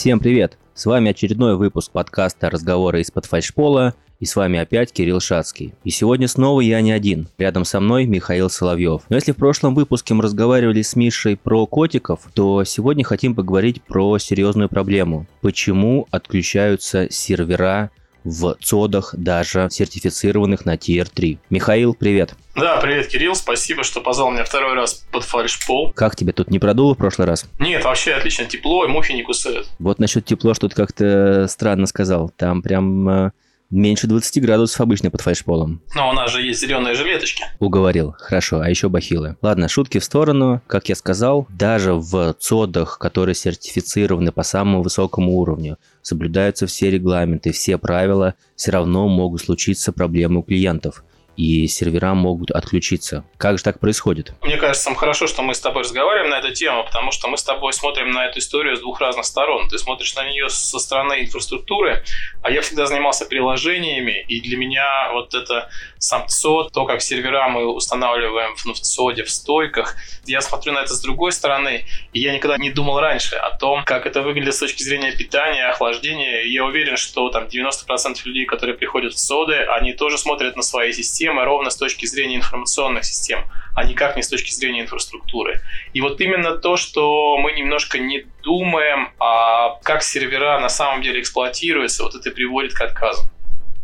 Всем привет! С вами очередной выпуск подкаста «Разговоры из-под фальшпола» и с вами опять Кирилл Шацкий. И сегодня снова я не один. Рядом со мной Михаил Соловьев. Но если в прошлом выпуске мы разговаривали с Мишей про котиков, то сегодня хотим поговорить про серьезную проблему. Почему отключаются сервера в цодах, даже сертифицированных на Tier 3. Михаил, привет. Да, привет, Кирилл, спасибо, что позвал меня второй раз под фальшпол. Как тебе тут не продуло в прошлый раз? Нет, вообще отлично, тепло, и мухи не кусают. Вот насчет тепло, что ты как-то странно сказал. Там прям э, Меньше 20 градусов обычно под фальшполом. Но у нас же есть зеленые жилеточки. Уговорил. Хорошо. А еще бахилы. Ладно, шутки в сторону. Как я сказал, даже в цодах, которые сертифицированы по самому высокому уровню, соблюдаются все регламенты, все правила, все равно могут случиться проблемы у клиентов и сервера могут отключиться. Как же так происходит? Мне кажется, самое хорошо, что мы с тобой разговариваем на эту тему, потому что мы с тобой смотрим на эту историю с двух разных сторон. Ты смотришь на нее со стороны инфраструктуры, а я всегда занимался приложениями, и для меня вот это сам ЦОД, то, как сервера мы устанавливаем в, ЦОДе, в стойках, я смотрю на это с другой стороны, и я никогда не думал раньше о том, как это выглядит с точки зрения питания, охлаждения. Я уверен, что там 90% людей, которые приходят в ЦОДы, они тоже смотрят на свои системы ровно с точки зрения информационных систем, а никак не с точки зрения инфраструктуры. И вот именно то, что мы немножко не думаем, а как сервера на самом деле эксплуатируются, вот это приводит к отказу.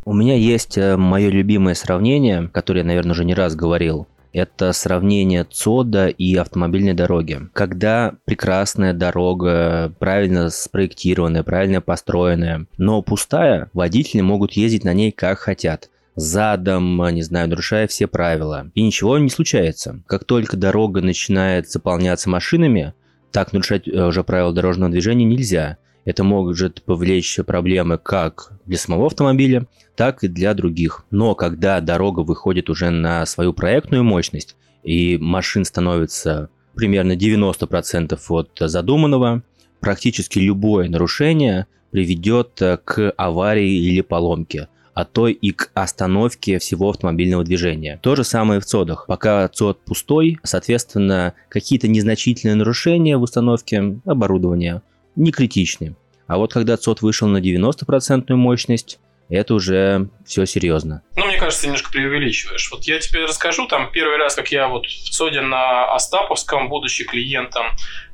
У меня есть э, мое любимое сравнение, которое я, наверное, уже не раз говорил. Это сравнение ЦОДа и автомобильной дороги. Когда прекрасная дорога, правильно спроектированная, правильно построенная, но пустая, водители могут ездить на ней как хотят задом, не знаю, нарушая все правила. И ничего не случается. Как только дорога начинает заполняться машинами, так нарушать э, уже правила дорожного движения нельзя. Это может повлечь проблемы как для самого автомобиля, так и для других. Но когда дорога выходит уже на свою проектную мощность, и машин становится примерно 90% от задуманного, практически любое нарушение приведет э, к аварии или поломке а то и к остановке всего автомобильного движения. То же самое в ЦОДах. Пока ЦОД пустой, соответственно, какие-то незначительные нарушения в установке оборудования не критичны. А вот когда ЦОД вышел на 90% мощность, это уже все серьезно. Ну, мне кажется, немножко преувеличиваешь. Вот я тебе расскажу, там первый раз, как я вот в ЦОДе на Остаповском, будучи клиентом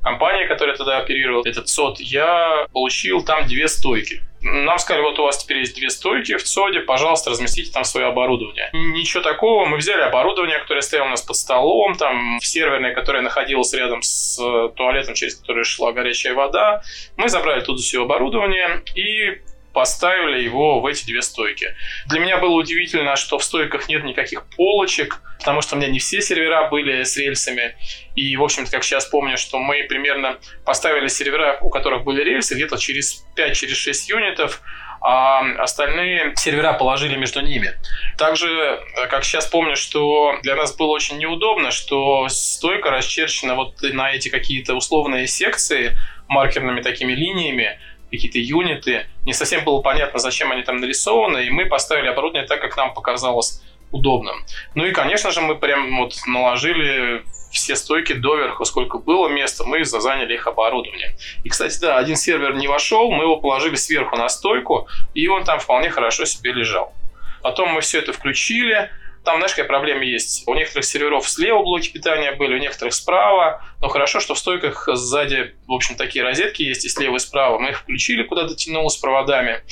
компании, которая тогда оперировала этот ЦОД, я получил там две стойки. Нам сказали, вот у вас теперь есть две стойки в ЦОДе, пожалуйста, разместите там свое оборудование. Ничего такого, мы взяли оборудование, которое стояло у нас под столом, там в серверной, которая находилась рядом с туалетом, через который шла горячая вода. Мы забрали тут все оборудование и поставили его в эти две стойки. Для меня было удивительно, что в стойках нет никаких полочек, потому что у меня не все сервера были с рельсами. И, в общем-то, как сейчас помню, что мы примерно поставили сервера, у которых были рельсы, где-то через 5-6 через юнитов, а остальные сервера положили между ними. Также, как сейчас помню, что для нас было очень неудобно, что стойка расчерчена вот на эти какие-то условные секции маркерными такими линиями, какие-то юниты. Не совсем было понятно, зачем они там нарисованы, и мы поставили оборудование так, как нам показалось удобным. Ну и, конечно же, мы прям вот наложили все стойки доверху, сколько было места, мы заняли их оборудование. И, кстати, да, один сервер не вошел, мы его положили сверху на стойку, и он там вполне хорошо себе лежал. Потом мы все это включили, там, знаешь, какая проблема есть? У некоторых серверов слева блоки питания были, у некоторых справа. Но хорошо, что в стойках сзади, в общем, такие розетки есть и слева, и справа. Мы их включили, куда дотянуло с проводами.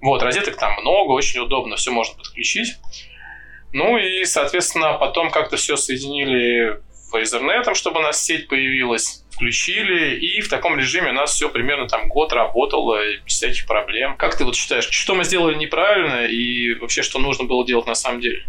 Вот, розеток там много, очень удобно, все можно подключить. Ну и, соответственно, потом как-то все соединили в Ethernet, чтобы у нас сеть появилась включили, и в таком режиме у нас все примерно там год работало, без всяких проблем. Как ты вот считаешь, что мы сделали неправильно и вообще что нужно было делать на самом деле?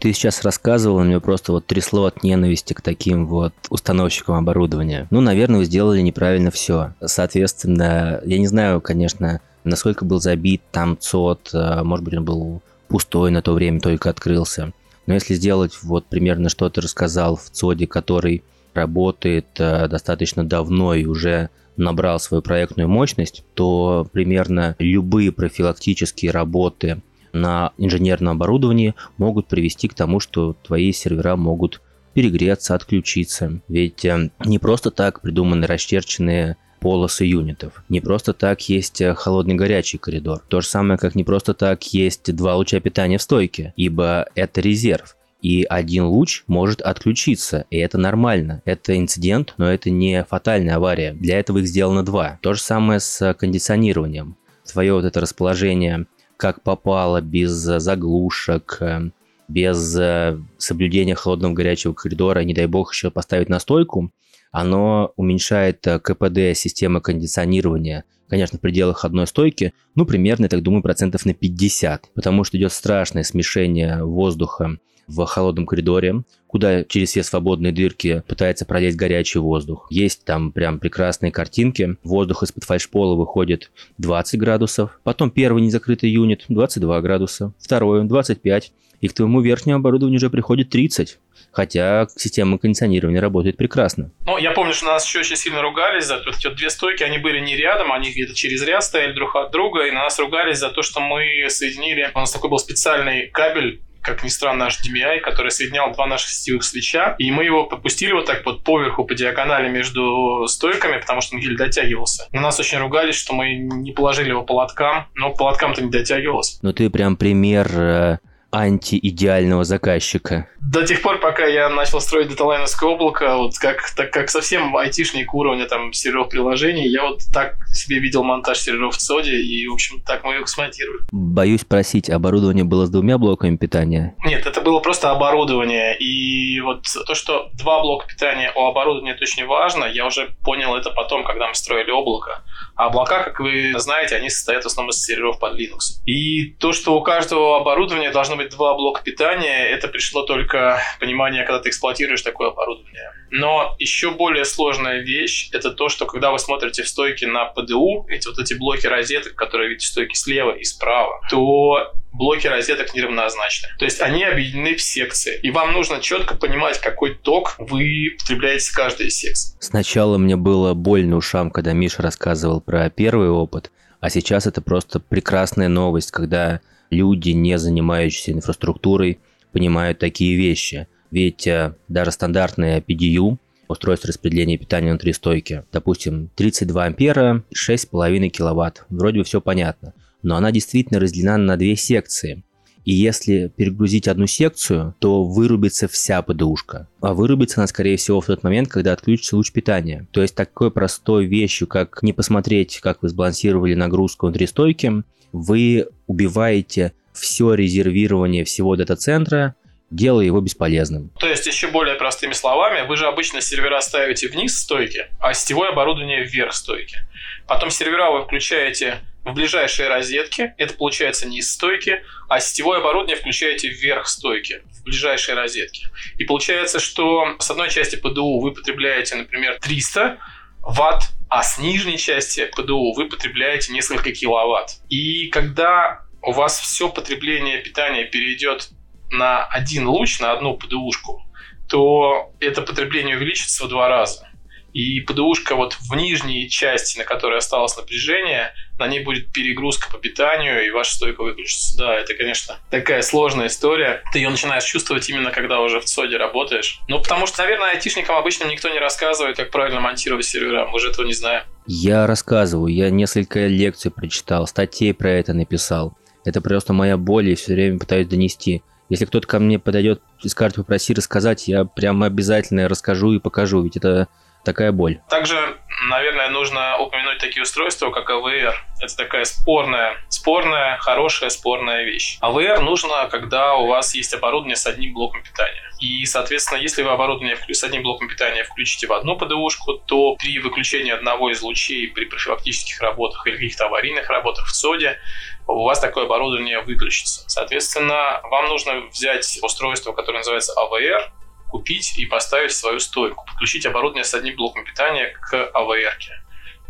Ты сейчас рассказывал, мне просто вот трясло от ненависти к таким вот установщикам оборудования. Ну, наверное, вы сделали неправильно все. Соответственно, я не знаю, конечно, насколько был забит там ЦОД, э, может быть, он был пустой на то время, только открылся. Но если сделать вот примерно, что ты рассказал в ЦОДе, который работает э, достаточно давно и уже набрал свою проектную мощность, то примерно любые профилактические работы на инженерном оборудовании могут привести к тому, что твои сервера могут перегреться, отключиться. Ведь э, не просто так придуманы расчерченные полосы юнитов. Не просто так есть э, холодный-горячий коридор. То же самое, как не просто так есть два луча питания в стойке, ибо это резерв. И один луч может отключиться, и это нормально. Это инцидент, но это не фатальная авария. Для этого их сделано два. То же самое с кондиционированием. Твое вот это расположение как попало, без заглушек, э, без э, соблюдения холодного горячего коридора, не дай бог еще поставить на стойку, оно уменьшает э, КПД системы кондиционирования, конечно, в пределах одной стойки, ну, примерно, я так думаю, процентов на 50, потому что идет страшное смешение воздуха в холодном коридоре, куда через все свободные дырки пытается пролезть горячий воздух. Есть там прям прекрасные картинки. Воздух из-под фальшпола выходит 20 градусов. Потом первый незакрытый юнит 22 градуса. Второй 25. И к твоему верхнему оборудованию уже приходит 30. Хотя система кондиционирования работает прекрасно. Ну, я помню, что нас еще очень сильно ругались за то, что две стойки, они были не рядом, они где-то через ряд стояли друг от друга, и на нас ругались за то, что мы соединили... У нас такой был специальный кабель как ни странно, HDMI, который соединял два наших сетевых свеча, и мы его попустили вот так вот поверху, по диагонали между стойками, потому что он еле дотягивался. На нас очень ругались, что мы не положили его по лоткам, но по лоткам-то не дотягивалось. Ну ты прям пример э, антиидеального заказчика. До тех пор, пока я начал строить даталайновское облако, вот как, так как совсем айтишник уровня там серверов приложений, я вот так себе видел монтаж серверов в ЦОДе, и, в общем, так мы их смонтировали. Боюсь просить, оборудование было с двумя блоками питания? Нет, это было просто оборудование, и вот то, что два блока питания у оборудования это очень важно, я уже понял это потом, когда мы строили облако. А облака, как вы знаете, они состоят в основном из серверов под Linux. И то, что у каждого оборудования должно быть два блока питания, это пришло только понимание, когда ты эксплуатируешь такое оборудование. Но еще более сложная вещь – это то, что когда вы смотрите в стойке на PDU, эти вот эти блоки розеток, которые видите в стойке слева и справа, то блоки розеток неравнозначны. То есть они объединены в секции. И вам нужно четко понимать, какой ток вы потребляете в каждой из секций. Сначала мне было больно ушам, когда Миша рассказывал про первый опыт, а сейчас это просто прекрасная новость, когда люди, не занимающиеся инфраструктурой, понимают такие вещи. Ведь э, даже стандартная PDU, устройство распределения питания внутри стойки, допустим, 32 ампера, 6,5 киловатт, вроде бы все понятно – но она действительно разделена на две секции. И если перегрузить одну секцию, то вырубится вся ПДУшка. А вырубится она, скорее всего, в тот момент, когда отключится луч питания. То есть такой простой вещью, как не посмотреть, как вы сбалансировали нагрузку внутри стойки, вы убиваете все резервирование всего дата-центра, делая его бесполезным. То есть, еще более простыми словами, вы же обычно сервера ставите вниз стойки, а сетевое оборудование вверх стойки. Потом сервера вы включаете в ближайшие розетки, это получается не из стойки, а сетевое оборудование включаете вверх стойки, в ближайшие розетки. И получается, что с одной части ПДУ вы потребляете, например, 300 ватт, а с нижней части ПДУ вы потребляете несколько киловатт. И когда у вас все потребление питания перейдет на один луч, на одну ПДУшку, то это потребление увеличится в два раза. И ПДУшка вот в нижней части, на которой осталось напряжение, на ней будет перегрузка по питанию, и ваша стойка выключится. Да, это, конечно, такая сложная история. Ты ее начинаешь чувствовать именно когда уже в ЦОДе работаешь. Ну, потому что, наверное, айтишникам обычно никто не рассказывает, как правильно монтировать сервера. Мы же этого не знаем. Я рассказываю, я несколько лекций прочитал, статей про это написал. Это просто моя боль, и все время пытаюсь донести. Если кто-то ко мне подойдет и скажет, попроси рассказать, я прям обязательно расскажу и покажу, ведь это такая боль. Также, наверное, нужно упомянуть такие устройства, как AVR. Это такая спорная, спорная, хорошая, спорная вещь. AVR нужно, когда у вас есть оборудование с одним блоком питания. И, соответственно, если вы оборудование с одним блоком питания включите в одну ПДУшку, то при выключении одного из лучей при профилактических работах или каких-то аварийных работах в СОДе у вас такое оборудование выключится. Соответственно, вам нужно взять устройство, которое называется AVR, купить и поставить свою стойку, подключить оборудование с одним блоком питания к AVR.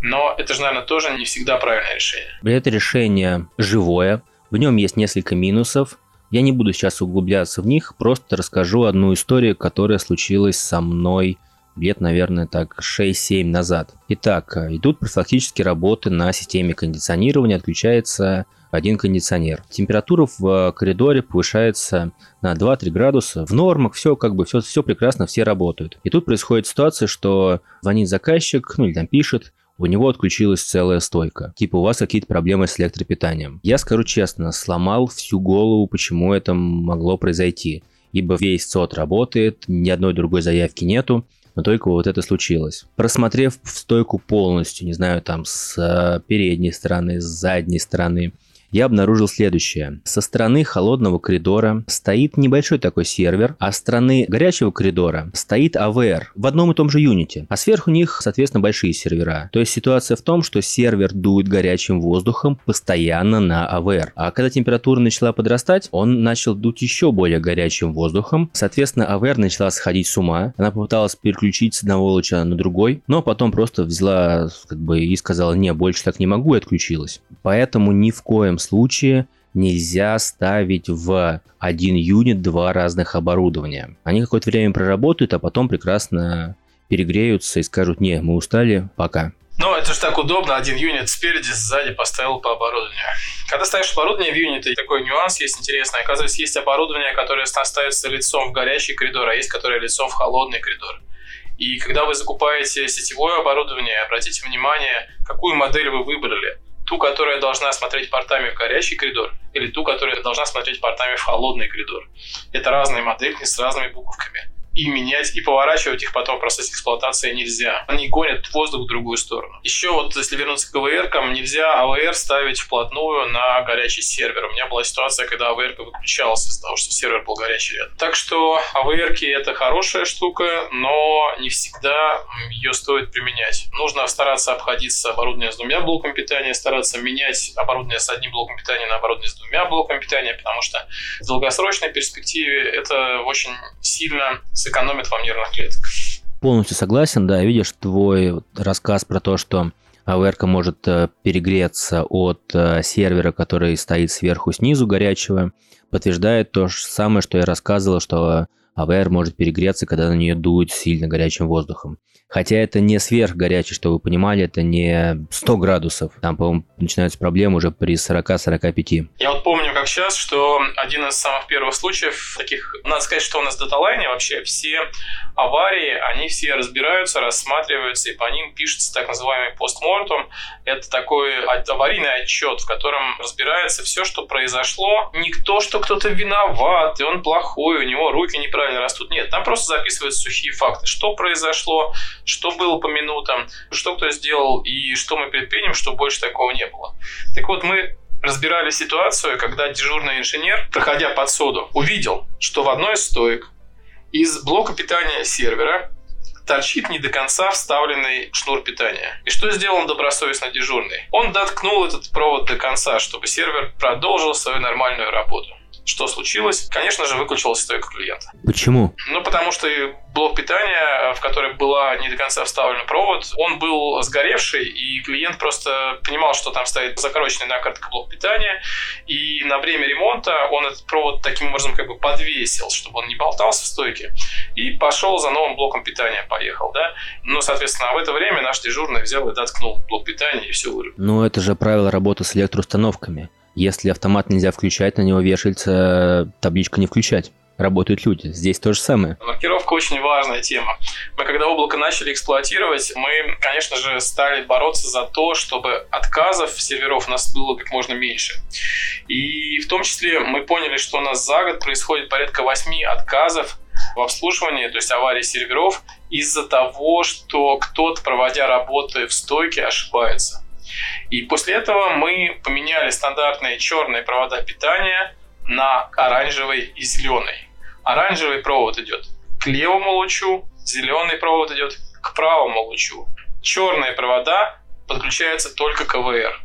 Но это же, наверное, тоже не всегда правильное решение. Это решение живое, в нем есть несколько минусов. Я не буду сейчас углубляться в них, просто расскажу одну историю, которая случилась со мной лет, наверное, так 6-7 назад. Итак, идут профилактические работы на системе кондиционирования, отключается один кондиционер. Температура в э, коридоре повышается на 2-3 градуса. В нормах все как бы все, все прекрасно, все работают. И тут происходит ситуация, что звонит заказчик, ну или там пишет, у него отключилась целая стойка. Типа у вас какие-то проблемы с электропитанием. Я скажу честно, сломал всю голову, почему это могло произойти. Ибо весь СОТ работает, ни одной другой заявки нету, но только вот это случилось. Просмотрев стойку полностью, не знаю, там с э, передней стороны, с задней стороны, я обнаружил следующее. Со стороны холодного коридора стоит небольшой такой сервер, а с стороны горячего коридора стоит AVR в одном и том же юните, а сверху них, соответственно, большие сервера. То есть ситуация в том, что сервер дует горячим воздухом постоянно на AVR. А когда температура начала подрастать, он начал дуть еще более горячим воздухом. Соответственно, AVR начала сходить с ума. Она попыталась переключить с одного луча на другой, но потом просто взяла как бы и сказала, не, больше так не могу и отключилась. Поэтому ни в коем случае нельзя ставить в один юнит два разных оборудования. Они какое-то время проработают, а потом прекрасно перегреются и скажут, не, мы устали, пока. Ну, это же так удобно, один юнит спереди, сзади поставил по оборудованию. Когда ставишь оборудование в юниты, такой нюанс есть интересный. Оказывается, есть оборудование, которое ставится лицом в горячий коридор, а есть, которое лицом в холодный коридор. И когда вы закупаете сетевое оборудование, обратите внимание, какую модель вы выбрали – ту, которая должна смотреть портами в горячий коридор, или ту, которая должна смотреть портами в холодный коридор. Это разные модельки с разными буковками и менять, и поворачивать их потом в процессе эксплуатации нельзя. Они гонят воздух в другую сторону. Еще вот, если вернуться к АВР, нельзя АВР ставить вплотную на горячий сервер. У меня была ситуация, когда АВР выключалась из-за того, что сервер был горячий рядом. Так что АВР это хорошая штука, но не всегда ее стоит применять. Нужно стараться обходиться оборудование с двумя блоками питания, стараться менять оборудование с одним блоком питания на оборудование с двумя блоками питания, потому что в долгосрочной перспективе это очень сильно сэкономит вам нервных клеток. Полностью согласен, да, видишь твой рассказ про то, что АВР может э, перегреться от э, сервера, который стоит сверху снизу горячего, подтверждает то же самое, что я рассказывал, что АВР может перегреться, когда на нее дует сильно горячим воздухом. Хотя это не сверхгорячий, что вы понимали, это не 100 градусов. Там, по-моему, начинаются проблемы уже при 40-45. Я вот помню, как сейчас, что один из самых первых случаев таких... Надо сказать, что у нас в даталайне вообще все аварии, они все разбираются, рассматриваются, и по ним пишется так называемый постмортум. Это такой аварийный отчет, в котором разбирается все, что произошло. Не то, что кто-то виноват, и он плохой, у него руки неправильно растут. Нет, там просто записываются сухие факты. Что произошло, что было по минутам, что кто сделал и что мы предпримем, чтобы больше такого не было. Так вот, мы разбирали ситуацию, когда дежурный инженер, проходя под соду, увидел, что в одной из стоек из блока питания сервера торчит не до конца вставленный шнур питания. И что сделал добросовестно дежурный? Он доткнул этот провод до конца, чтобы сервер продолжил свою нормальную работу. Что случилось? Конечно же, выключилась стойка клиента. Почему? Ну, потому что блок питания, в который была не до конца вставлен провод, он был сгоревший, и клиент просто понимал, что там стоит закороченный накоротко блок питания, и на время ремонта он этот провод таким образом как бы подвесил, чтобы он не болтался в стойке, и пошел за новым блоком питания, поехал, да. Ну, соответственно, в это время наш дежурный взял и доткнул блок питания, и все вырубил. Ну, это же правило работы с электроустановками. Если автомат нельзя включать, на него вешается табличка «не включать» работают люди. Здесь то же самое. Маркировка очень важная тема. Мы когда облако начали эксплуатировать, мы, конечно же, стали бороться за то, чтобы отказов серверов у нас было как можно меньше. И в том числе мы поняли, что у нас за год происходит порядка 8 отказов в обслуживании, то есть аварии серверов, из-за того, что кто-то, проводя работы в стойке, ошибается. И после этого мы поменяли стандартные черные провода питания на оранжевый и зеленый. Оранжевый провод идет к левому лучу, зеленый провод идет к правому лучу. Черные провода подключаются только к ВР.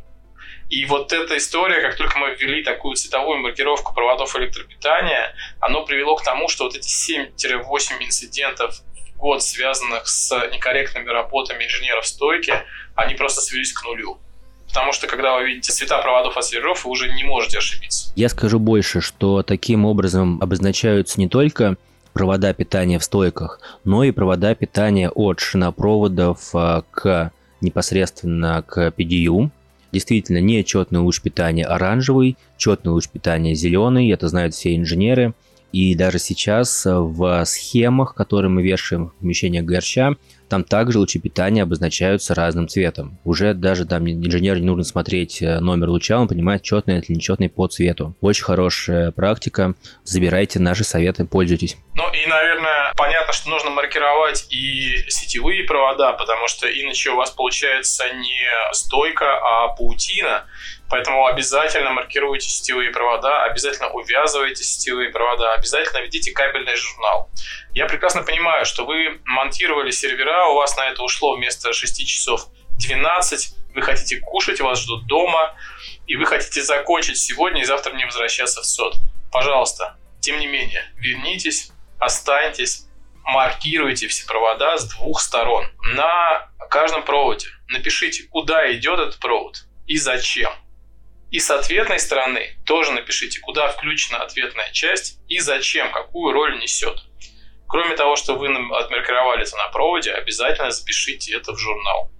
И вот эта история, как только мы ввели такую цветовую маркировку проводов электропитания, оно привело к тому, что вот эти 7-8 инцидентов год, связанных с некорректными работами инженеров стойки, они просто свелись к нулю. Потому что, когда вы видите цвета проводов от серверов, вы уже не можете ошибиться. Я скажу больше, что таким образом обозначаются не только провода питания в стойках, но и провода питания от шинопроводов а, к непосредственно к PDU. Действительно, не четный луч питания оранжевый, четный луч питания зеленый, это знают все инженеры. И даже сейчас в схемах, которые мы вешаем в помещение горща, там также лучи питания обозначаются разным цветом. Уже даже там инженеру не нужно смотреть э, номер луча, он понимает, четный или нечетный по цвету. Очень хорошая практика. Забирайте наши советы, пользуйтесь. Ну и, наверное, понятно, что нужно маркировать и сетевые провода, потому что иначе у вас получается не стойка, а паутина. Поэтому обязательно маркируйте сетевые провода, обязательно увязывайте сетевые провода, обязательно ведите кабельный журнал. Я прекрасно понимаю, что вы монтировали сервера, у вас на это ушло вместо 6 часов 12, вы хотите кушать, вас ждут дома, и вы хотите закончить сегодня и завтра не возвращаться в СОД. Пожалуйста, тем не менее, вернитесь, останьтесь, маркируйте все провода с двух сторон. На каждом проводе напишите, куда идет этот провод и зачем. И с ответной стороны тоже напишите, куда включена ответная часть и зачем, какую роль несет. Кроме того, что вы отмаркировали это на проводе, обязательно запишите это в журнал.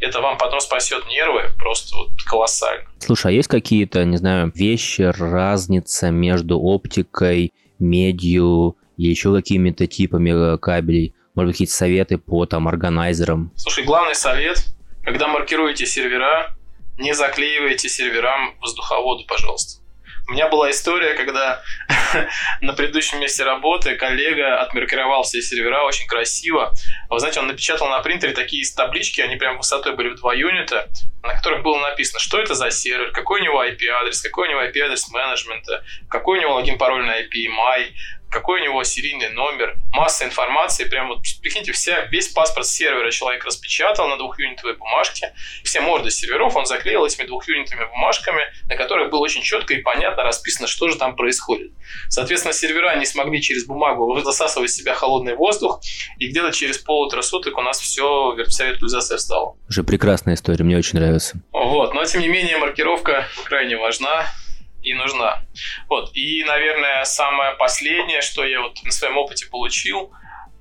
Это вам потом спасет нервы просто вот колоссально. Слушай, а есть какие-то, не знаю, вещи, разница между оптикой, медью и еще какими-то типами э, кабелей? Может быть, какие-то советы по там органайзерам? Слушай, главный совет, когда маркируете сервера, не заклеивайте серверам воздуховоды, пожалуйста. У меня была история, когда на предыдущем месте работы коллега отмаркировал все сервера очень красиво. Вы знаете, он напечатал на принтере такие таблички, они прям высотой были в 2 юнита, на которых было написано, что это за сервер, какой у него IP-адрес, какой у него IP-адрес менеджмента, какой у него логин пароль на IP-MAI, какой у него серийный номер, масса информации, прям вот, прикиньте, вся, весь паспорт сервера человек распечатал на двухюнитовой бумажке, все морды серверов он заклеил этими двухюнитовыми бумажками, на которых было очень четко и понятно расписано, что же там происходит. Соответственно, сервера не смогли через бумагу засасывать в себя холодный воздух, и где-то через полутора суток у нас все вся виртуализация встала. Уже прекрасная история, мне очень нравится. Вот, но тем не менее маркировка крайне важна и нужна. Вот. И, наверное, самое последнее, что я вот на своем опыте получил,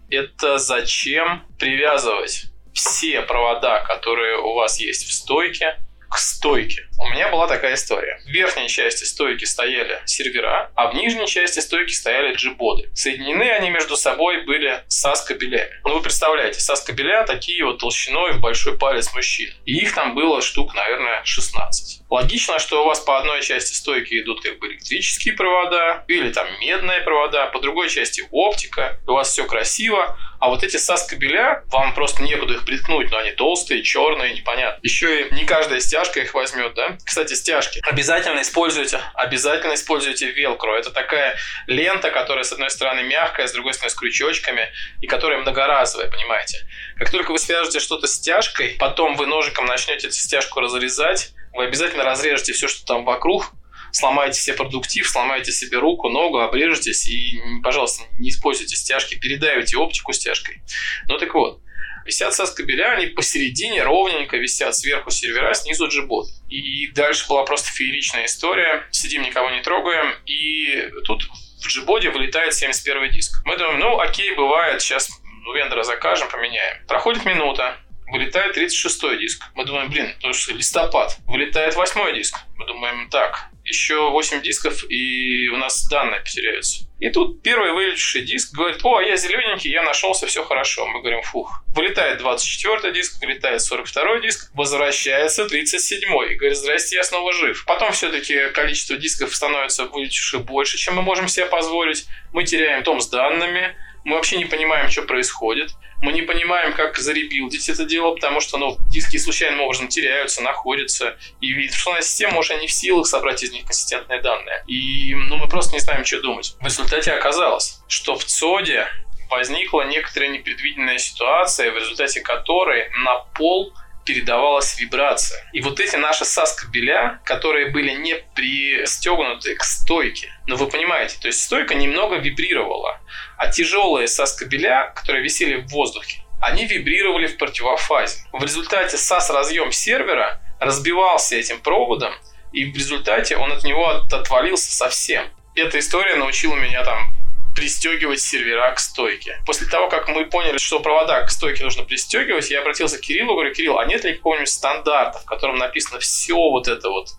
это зачем привязывать все провода, которые у вас есть в стойке, к стойке. У меня была такая история. В верхней части стойки стояли сервера, а в нижней части стойки стояли джибоды. Соединены они между собой были SAS-кабелями. Ну, вы представляете, SAS-кабеля такие вот толщиной в большой палец мужчин. И их там было штук, наверное, 16. Логично, что у вас по одной части стойки идут как бы электрические провода или там медные провода, по другой части оптика, у вас все красиво, а вот эти SAS-кабеля, вам просто некуда их приткнуть, но они толстые, черные, непонятно. Еще и не каждая стяжка их возьмет, да? Кстати, стяжки. Обязательно используйте, обязательно используйте велкро. Это такая лента, которая с одной стороны мягкая, с другой стороны с крючочками, и которая многоразовая, понимаете? Как только вы свяжете что-то стяжкой, потом вы ножиком начнете эту стяжку разрезать, вы обязательно разрежете все, что там вокруг, сломаете себе продуктив, сломаете себе руку, ногу, обрежетесь и, пожалуйста, не используйте стяжки, передавите оптику стяжкой. Ну так вот, висят со кабеля, они посередине ровненько висят сверху сервера, снизу джибот. И дальше была просто фееричная история. Сидим, никого не трогаем, и тут в джибоде вылетает 71 диск. Мы думаем, ну окей, бывает, сейчас у вендора закажем, поменяем. Проходит минута, вылетает 36 диск. Мы думаем, блин, ну что, листопад. Вылетает 8 диск. Мы думаем, так, еще 8 дисков, и у нас данные потеряются. И тут первый вылетевший диск говорит, о, я зелененький, я нашелся, все хорошо. Мы говорим, фух. Вылетает 24 диск, вылетает 42 диск, возвращается 37 и говорит, здрасте, я снова жив. Потом все-таки количество дисков становится вылетевших больше, чем мы можем себе позволить. Мы теряем том с данными, мы вообще не понимаем, что происходит. Мы не понимаем, как заребилдить это дело, потому что ну, диски случайным образом теряются, находятся. И информационная система уже не в силах собрать из них консистентные данные. И ну, мы просто не знаем, что думать. В результате оказалось, что в ЦОДе возникла некоторая непредвиденная ситуация, в результате которой на пол передавалась вибрация. И вот эти наши SAS-кабеля, которые были не пристегнуты к стойке, но вы понимаете, то есть стойка немного вибрировала, а тяжелые SAS-кабеля, которые висели в воздухе, они вибрировали в противофазе. В результате SAS-разъем сервера разбивался этим проводом, и в результате он от него отвалился совсем. Эта история научила меня там пристегивать сервера к стойке. После того, как мы поняли, что провода к стойке нужно пристегивать, я обратился к Кириллу, говорю, Кирилл, а нет ли какого-нибудь стандарта, в котором написано все вот это вот,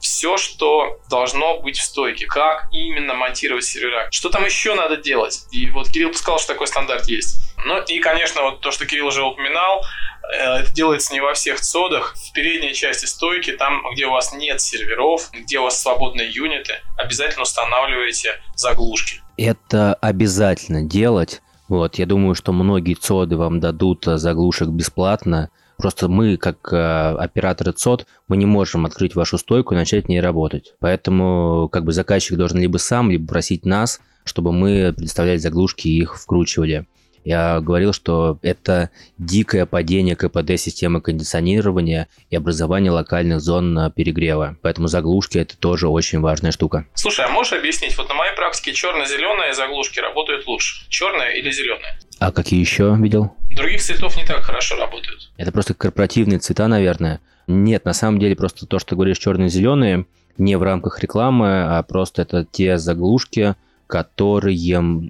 все, что должно быть в стойке, как именно монтировать сервера, что там еще надо делать. И вот Кирилл сказал, что такой стандарт есть. Ну и, конечно, вот то, что Кирилл уже упоминал, э, это делается не во всех цодах. В передней части стойки, там, где у вас нет серверов, где у вас свободные юниты, обязательно устанавливайте заглушки. Это обязательно делать. Вот, я думаю, что многие цоды вам дадут э, заглушек бесплатно. Просто мы, как э, операторы ЦОД, мы не можем открыть вашу стойку и начать в ней работать. Поэтому как бы заказчик должен либо сам, либо просить нас, чтобы мы предоставляли заглушки и их вкручивали. Я говорил, что это дикое падение КПД системы кондиционирования и образование локальных зон перегрева. Поэтому заглушки это тоже очень важная штука. Слушай, а можешь объяснить, вот на моей практике черно-зеленые заглушки работают лучше. Черная или зеленая? А какие еще видел? Других цветов не так хорошо работают. Это просто корпоративные цвета, наверное. Нет, на самом деле просто то, что ты говоришь черно-зеленые, не в рамках рекламы, а просто это те заглушки, которые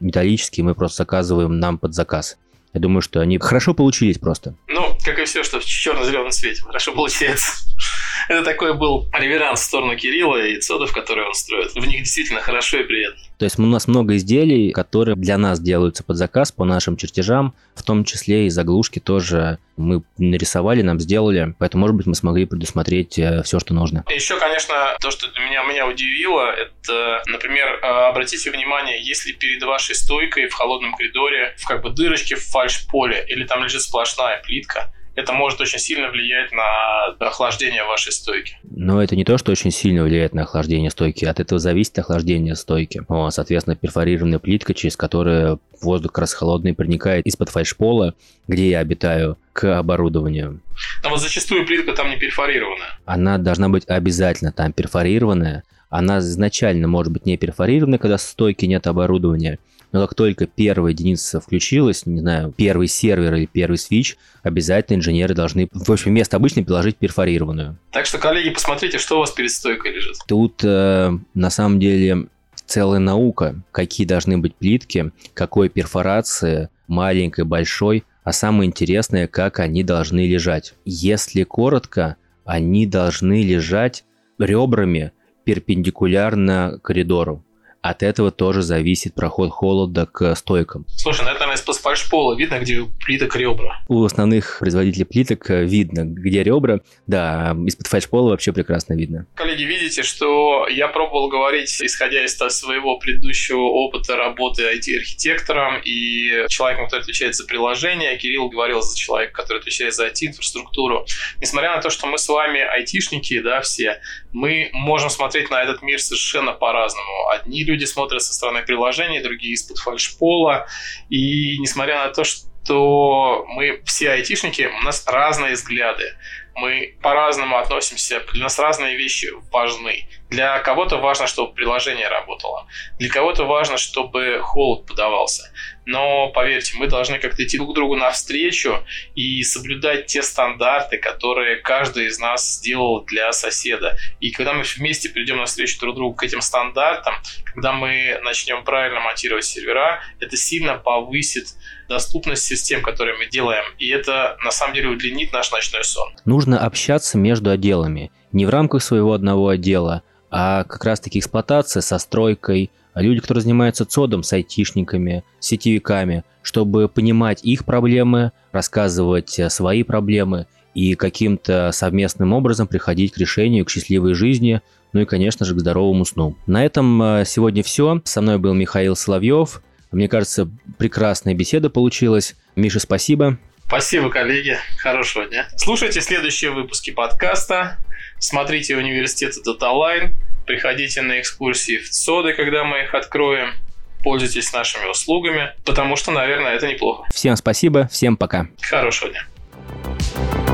металлические, мы просто заказываем нам под заказ. Я думаю, что они хорошо получились просто. Ну, как и все, что в черно-зеленом цвете. Хорошо получается. Это такой был реверанс в сторону Кирилла и цодов, которые он строит. В них действительно хорошо и приятно. То есть у нас много изделий, которые для нас делаются под заказ по нашим чертежам, в том числе и заглушки тоже мы нарисовали, нам сделали, поэтому, может быть, мы смогли предусмотреть э, все, что нужно. Еще, конечно, то, что меня, меня удивило, это, например, э, обратите внимание, если перед вашей стойкой в холодном коридоре в как бы дырочке в фальш-поле или там лежит сплошная плитка, это может очень сильно влиять на охлаждение вашей стойки. Но это не то, что очень сильно влияет на охлаждение стойки. От этого зависит охлаждение стойки. Соответственно, перфорированная плитка, через которую воздух как раз холодный проникает из-под фальшпола, где я обитаю, к оборудованию. Но вот зачастую плитка там не перфорированная. Она должна быть обязательно там перфорированная. Она изначально может быть не перфорированная, когда в стойке нет оборудования но как только первая единица включилась, не знаю, первый сервер или первый свич, обязательно инженеры должны, в общем, вместо обычной приложить перфорированную. Так что, коллеги, посмотрите, что у вас перед стойкой лежит. Тут, э, на самом деле, целая наука, какие должны быть плитки, какой перфорации, маленькой, большой, а самое интересное, как они должны лежать. Если коротко, они должны лежать ребрами перпендикулярно коридору от этого тоже зависит проход холода к стойкам. Слушай, ну это, наверное, из-под фальшпола видно, где плиток ребра. У основных производителей плиток э, видно, где ребра. Да, из-под фальшпола вообще прекрасно видно. Коллеги, видите, что я пробовал говорить, исходя из своего предыдущего опыта работы IT-архитектором и человеком, который отвечает за приложение. Кирилл говорил за человека, который отвечает за IT-инфраструктуру. Несмотря на то, что мы с вами айтишники, да, все, мы можем смотреть на этот мир совершенно по-разному. Одни люди смотрят со стороны приложений, другие из-под фальшпола. И несмотря на то, что мы все айтишники, у нас разные взгляды мы по-разному относимся, для нас разные вещи важны. Для кого-то важно, чтобы приложение работало, для кого-то важно, чтобы холод подавался. Но поверьте, мы должны как-то идти друг другу навстречу и соблюдать те стандарты, которые каждый из нас сделал для соседа. И когда мы вместе придем навстречу друг другу к этим стандартам, когда мы начнем правильно монтировать сервера, это сильно повысит доступность систем, которые мы делаем. И это на самом деле удлинит наш ночной сон. Нужно общаться между отделами. Не в рамках своего одного отдела, а как раз-таки эксплуатация со стройкой, люди, которые занимаются ЦОДом с айтишниками, сетевиками, чтобы понимать их проблемы, рассказывать э, свои проблемы и каким-то совместным образом приходить к решению, к счастливой жизни, ну и, конечно же, к здоровому сну. На этом э, сегодня все. Со мной был Михаил Соловьев. Мне кажется, прекрасная беседа получилась. Миша, спасибо. Спасибо, коллеги. Хорошего дня. Слушайте следующие выпуски подкаста. Смотрите университеты Даталайн приходите на экскурсии в ЦОДы, когда мы их откроем. Пользуйтесь нашими услугами, потому что, наверное, это неплохо. Всем спасибо, всем пока. Хорошего дня.